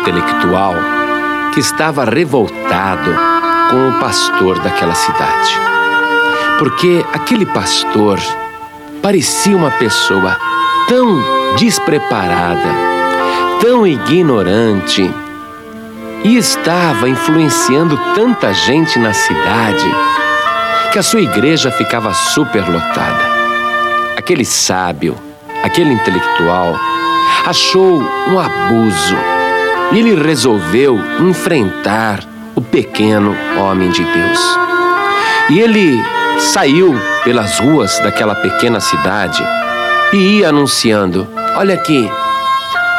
intelectual que estava revoltado com o pastor daquela cidade. Porque aquele pastor parecia uma pessoa tão despreparada, tão ignorante e estava influenciando tanta gente na cidade que a sua igreja ficava superlotada. Aquele sábio, aquele intelectual, achou um abuso e ele resolveu enfrentar o pequeno homem de Deus. E ele saiu pelas ruas daquela pequena cidade e ia anunciando: Olha aqui,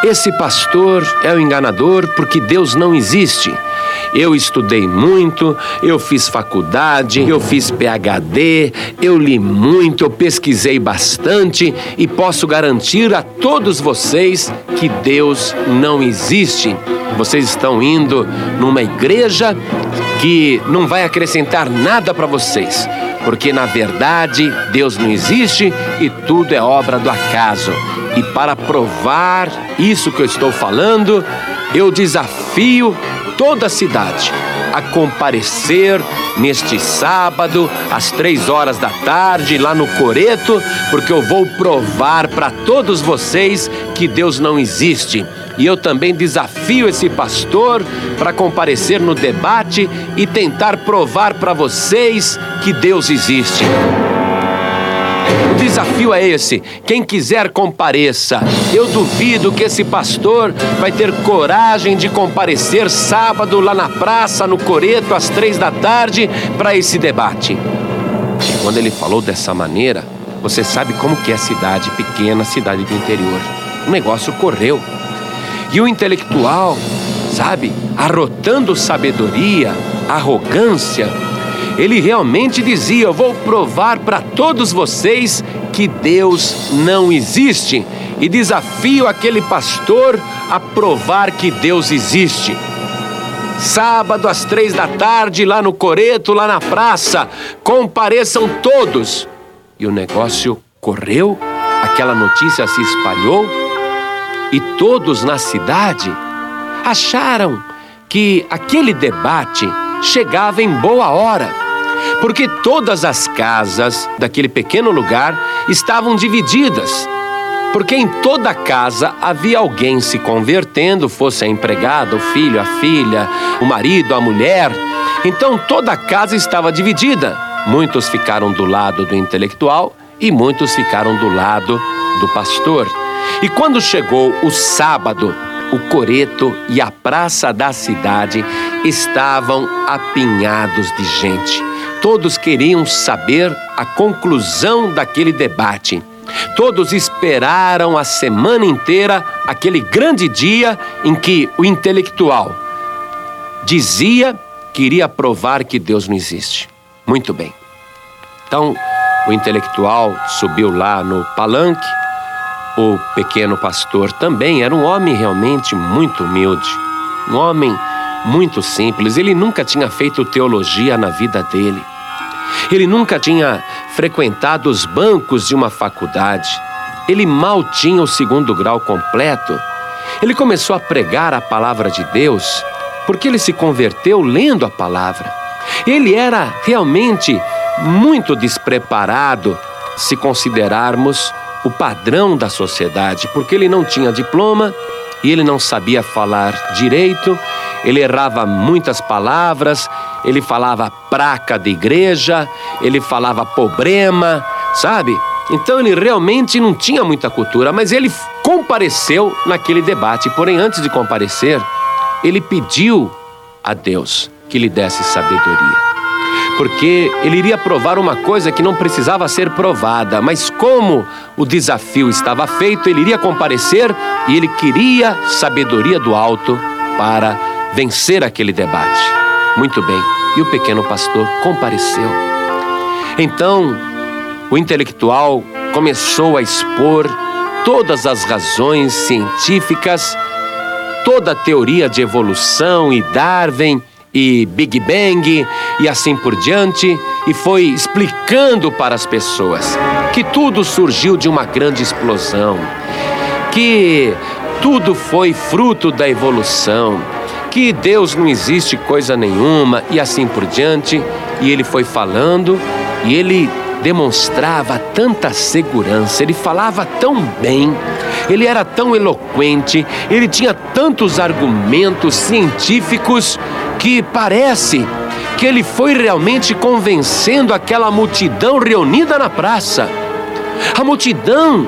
esse pastor é o enganador porque Deus não existe. Eu estudei muito, eu fiz faculdade, eu fiz PhD, eu li muito, eu pesquisei bastante e posso garantir a todos vocês que Deus não existe. Vocês estão indo numa igreja que não vai acrescentar nada para vocês, porque na verdade Deus não existe e tudo é obra do acaso. E para provar isso que eu estou falando, eu desafio toda a cidade a comparecer neste sábado, às três horas da tarde, lá no Coreto, porque eu vou provar para todos vocês que Deus não existe. E eu também desafio esse pastor para comparecer no debate e tentar provar para vocês que Deus existe. Desafio é esse. Quem quiser compareça. Eu duvido que esse pastor vai ter coragem de comparecer sábado lá na praça, no Coreto, às três da tarde, para esse debate. E quando ele falou dessa maneira, você sabe como que é cidade pequena, cidade do interior. O negócio correu. E o intelectual, sabe, arrotando sabedoria, arrogância, ele realmente dizia: Eu vou provar para todos vocês que Deus não existe. E desafio aquele pastor a provar que Deus existe. Sábado às três da tarde, lá no Coreto, lá na praça, compareçam todos. E o negócio correu, aquela notícia se espalhou, e todos na cidade acharam que aquele debate chegava em boa hora porque todas as casas daquele pequeno lugar estavam divididas. Porque em toda casa havia alguém se convertendo, fosse a empregada, o filho, a filha, o marido, a mulher. Então toda a casa estava dividida. Muitos ficaram do lado do intelectual e muitos ficaram do lado do pastor. E quando chegou o sábado, o coreto e a praça da cidade estavam apinhados de gente. Todos queriam saber a conclusão daquele debate. Todos esperaram a semana inteira aquele grande dia em que o intelectual dizia que iria provar que Deus não existe. Muito bem. Então, o intelectual subiu lá no palanque. O pequeno pastor também era um homem realmente muito humilde, um homem muito simples. Ele nunca tinha feito teologia na vida dele. Ele nunca tinha frequentado os bancos de uma faculdade. Ele mal tinha o segundo grau completo. Ele começou a pregar a palavra de Deus porque ele se converteu lendo a palavra. Ele era realmente muito despreparado se considerarmos o padrão da sociedade, porque ele não tinha diploma e ele não sabia falar direito, ele errava muitas palavras, ele falava praca de igreja, ele falava problema, sabe? Então ele realmente não tinha muita cultura, mas ele compareceu naquele debate. Porém, antes de comparecer, ele pediu a Deus que lhe desse sabedoria. Porque ele iria provar uma coisa que não precisava ser provada, mas como o desafio estava feito, ele iria comparecer e ele queria sabedoria do alto para vencer aquele debate. Muito bem, e o pequeno pastor compareceu. Então, o intelectual começou a expor todas as razões científicas, toda a teoria de evolução e Darwin e Big Bang e assim por diante, e foi explicando para as pessoas que tudo surgiu de uma grande explosão, que tudo foi fruto da evolução, que Deus não existe coisa nenhuma e assim por diante. E ele foi falando e ele demonstrava tanta segurança, ele falava tão bem, ele era tão eloquente, ele tinha tantos argumentos científicos que parece que ele foi realmente convencendo aquela multidão reunida na praça. A multidão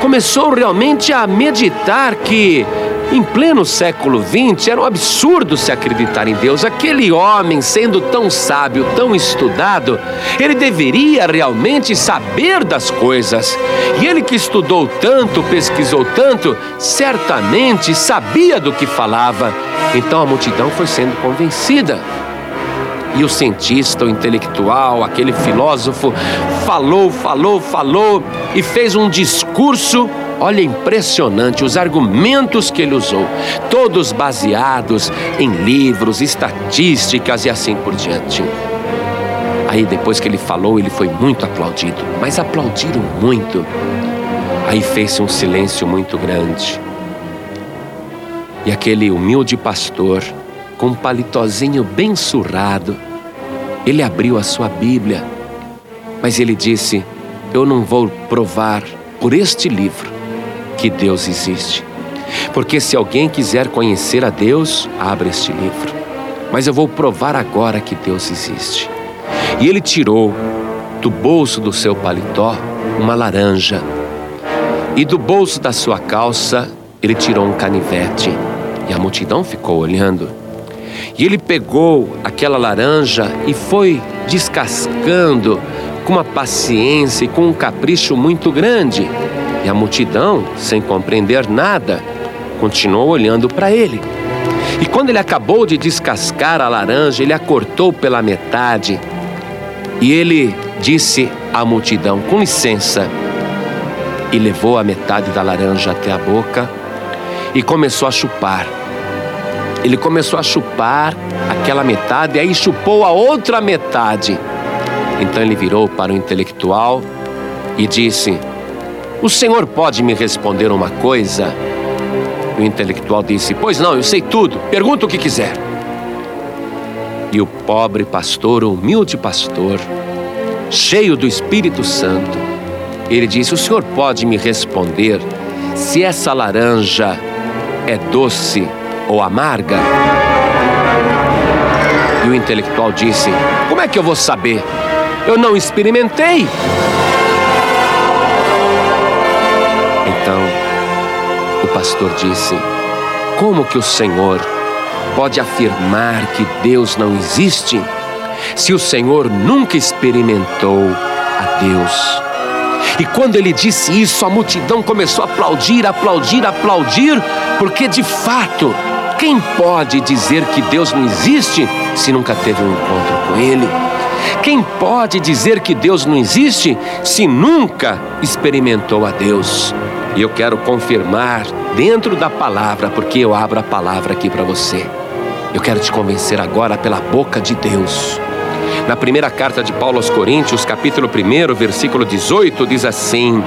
começou realmente a meditar que em pleno século XX, era um absurdo se acreditar em Deus. Aquele homem, sendo tão sábio, tão estudado, ele deveria realmente saber das coisas. E ele que estudou tanto, pesquisou tanto, certamente sabia do que falava. Então a multidão foi sendo convencida. E o cientista, o intelectual, aquele filósofo, falou, falou, falou e fez um discurso Olha, impressionante os argumentos que ele usou, todos baseados em livros, estatísticas e assim por diante. Aí depois que ele falou, ele foi muito aplaudido, mas aplaudiram muito. Aí fez-se um silêncio muito grande. E aquele humilde pastor, com um palitozinho bem surrado, ele abriu a sua Bíblia, mas ele disse: Eu não vou provar por este livro que Deus existe. Porque se alguém quiser conhecer a Deus, abra este livro. Mas eu vou provar agora que Deus existe. E ele tirou do bolso do seu paletó uma laranja. E do bolso da sua calça, ele tirou um canivete. E a multidão ficou olhando. E ele pegou aquela laranja e foi descascando com uma paciência e com um capricho muito grande. E a multidão, sem compreender nada, continuou olhando para ele. E quando ele acabou de descascar a laranja, ele a cortou pela metade. E ele disse à multidão: Com licença. E levou a metade da laranja até a boca e começou a chupar. Ele começou a chupar aquela metade, e aí chupou a outra metade. Então ele virou para o intelectual e disse: o senhor pode me responder uma coisa? O intelectual disse: Pois não, eu sei tudo. Pergunta o que quiser. E o pobre pastor, o humilde pastor, cheio do Espírito Santo, ele disse: O senhor pode me responder se essa laranja é doce ou amarga? E o intelectual disse: Como é que eu vou saber? Eu não experimentei. Pastor disse: Como que o Senhor pode afirmar que Deus não existe se o Senhor nunca experimentou a Deus? E quando ele disse isso, a multidão começou a aplaudir, aplaudir, aplaudir, porque de fato, quem pode dizer que Deus não existe se nunca teve um encontro com Ele? Quem pode dizer que Deus não existe se nunca experimentou a Deus? E eu quero confirmar dentro da palavra, porque eu abro a palavra aqui para você. Eu quero te convencer agora pela boca de Deus. Na primeira carta de Paulo aos Coríntios, capítulo 1, versículo 18, diz assim: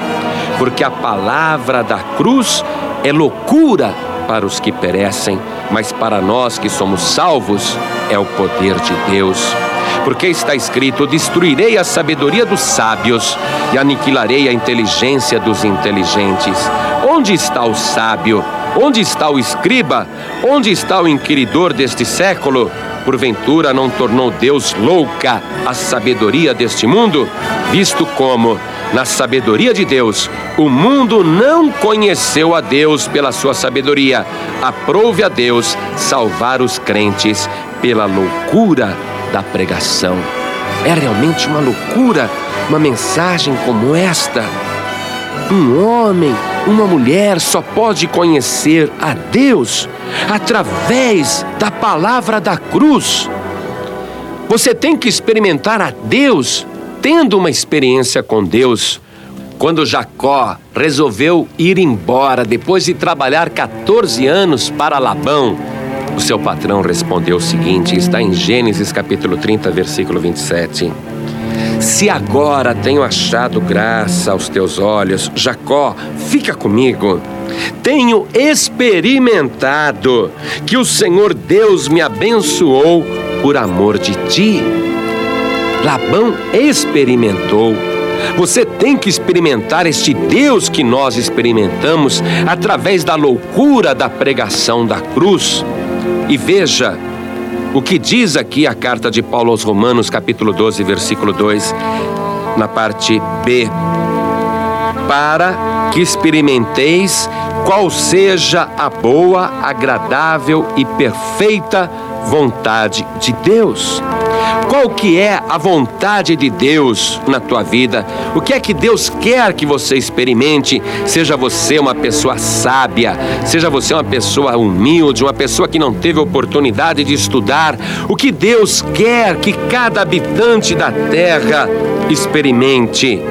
Porque a palavra da cruz é loucura para os que perecem, mas para nós que somos salvos é o poder de Deus porque está escrito: Destruirei a sabedoria dos sábios e aniquilarei a inteligência dos inteligentes. Onde está o sábio? Onde está o escriba? Onde está o inquiridor deste século? Porventura não tornou Deus louca a sabedoria deste mundo? Visto como, na sabedoria de Deus, o mundo não conheceu a Deus pela sua sabedoria. Aprove a Deus salvar os crentes pela loucura da pregação. É realmente uma loucura uma mensagem como esta. Um homem, uma mulher só pode conhecer a Deus através da palavra da cruz. Você tem que experimentar a Deus tendo uma experiência com Deus. Quando Jacó resolveu ir embora depois de trabalhar 14 anos para Labão, o seu patrão respondeu o seguinte: está em Gênesis capítulo 30, versículo 27. Se agora tenho achado graça aos teus olhos, Jacó, fica comigo. tenho experimentado que o Senhor Deus me abençoou por amor de ti. Labão experimentou. Você tem que experimentar este Deus que nós experimentamos através da loucura da pregação da cruz. E veja o que diz aqui a carta de Paulo aos Romanos, capítulo 12, versículo 2, na parte B. Para que experimenteis qual seja a boa, agradável e perfeita vontade de Deus. Qual que é a vontade de Deus na tua vida? O que é que Deus quer que você experimente? Seja você uma pessoa sábia, seja você uma pessoa humilde, uma pessoa que não teve oportunidade de estudar. O que Deus quer que cada habitante da terra experimente?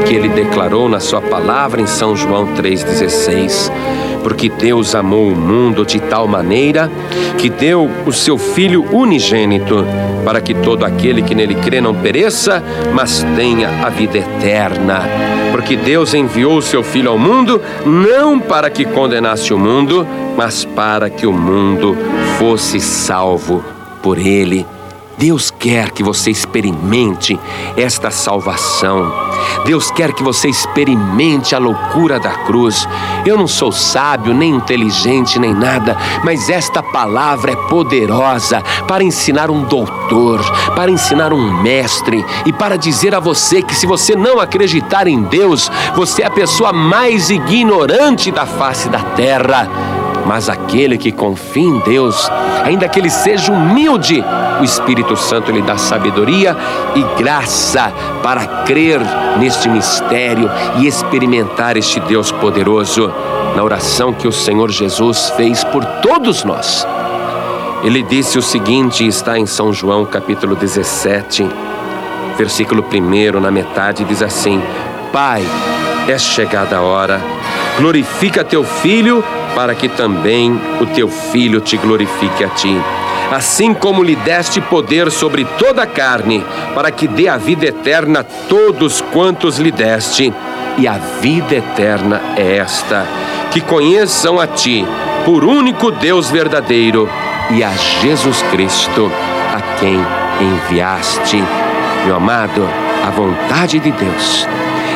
O que ele declarou na sua palavra em São João 3,16 porque Deus amou o mundo de tal maneira que deu o seu Filho unigênito, para que todo aquele que nele crê não pereça, mas tenha a vida eterna. Porque Deus enviou o seu Filho ao mundo não para que condenasse o mundo, mas para que o mundo fosse salvo por ele. Deus quer que você experimente esta salvação. Deus quer que você experimente a loucura da cruz. Eu não sou sábio, nem inteligente, nem nada, mas esta palavra é poderosa para ensinar um doutor, para ensinar um mestre e para dizer a você que se você não acreditar em Deus, você é a pessoa mais ignorante da face da terra. Mas aquele que confia em Deus, ainda que ele seja humilde, o Espírito Santo lhe dá sabedoria e graça para crer neste mistério e experimentar este Deus poderoso. Na oração que o Senhor Jesus fez por todos nós, ele disse o seguinte, está em São João capítulo 17, versículo 1, na metade, diz assim: Pai, é chegada a hora, glorifica teu filho para que também o teu filho te glorifique a ti. Assim como lhe deste poder sobre toda a carne, para que dê a vida eterna a todos quantos lhe deste. E a vida eterna é esta: que conheçam a ti, por único Deus verdadeiro, e a Jesus Cristo, a quem enviaste. Meu amado, a vontade de Deus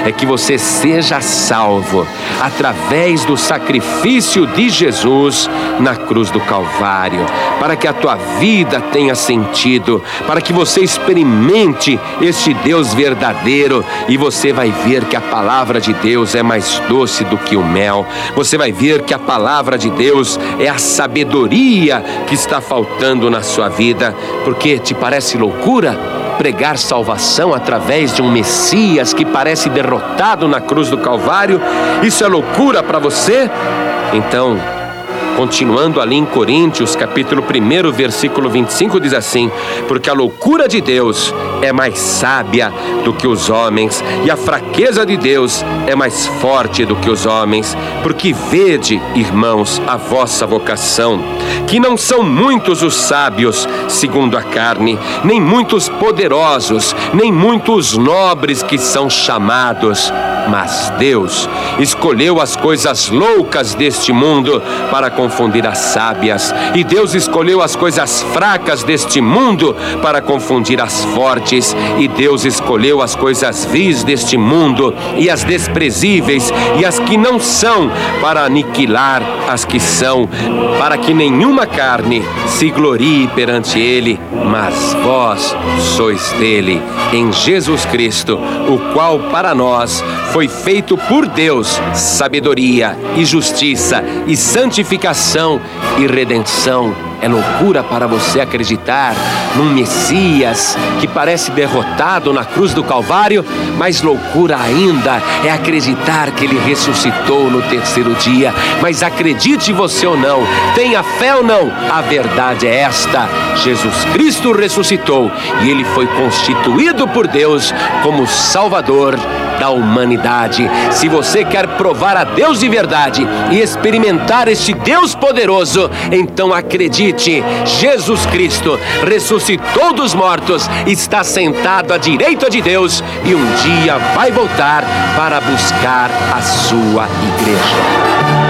é que você seja salvo através do sacrifício de Jesus na cruz do Calvário, para que a tua vida tenha sentido, para que você experimente este Deus verdadeiro e você vai ver que a palavra de Deus é mais doce do que o mel. Você vai ver que a palavra de Deus é a sabedoria que está faltando na sua vida, porque te parece loucura? Pregar salvação através de um Messias que parece derrotado na cruz do Calvário, isso é loucura para você? Então, Continuando ali em Coríntios, capítulo 1, versículo 25, diz assim: Porque a loucura de Deus é mais sábia do que os homens, e a fraqueza de Deus é mais forte do que os homens. Porque vede, irmãos, a vossa vocação, que não são muitos os sábios, segundo a carne, nem muitos poderosos, nem muitos nobres que são chamados, mas Deus escolheu as coisas loucas deste mundo para confundir as sábias, e Deus escolheu as coisas fracas deste mundo para confundir as fortes, e Deus escolheu as coisas vis deste mundo e as desprezíveis e as que não são para aniquilar as que são, para que nenhuma carne se glorie perante ele, mas vós sois dele, em Jesus Cristo, o qual para nós foi feito por Deus sabedoria e justiça e santificação e redenção é loucura para você acreditar num Messias que parece derrotado na cruz do Calvário, mas loucura ainda é acreditar que ele ressuscitou no terceiro dia. Mas acredite você ou não, tenha fé ou não, a verdade é esta: Jesus Cristo ressuscitou e ele foi constituído por Deus como Salvador da humanidade. Se você quer provar a Deus de verdade e experimentar este Deus poderoso, então acredite acredite, Jesus Cristo ressuscitou dos mortos, está sentado à direita de Deus e um dia vai voltar para buscar a sua igreja.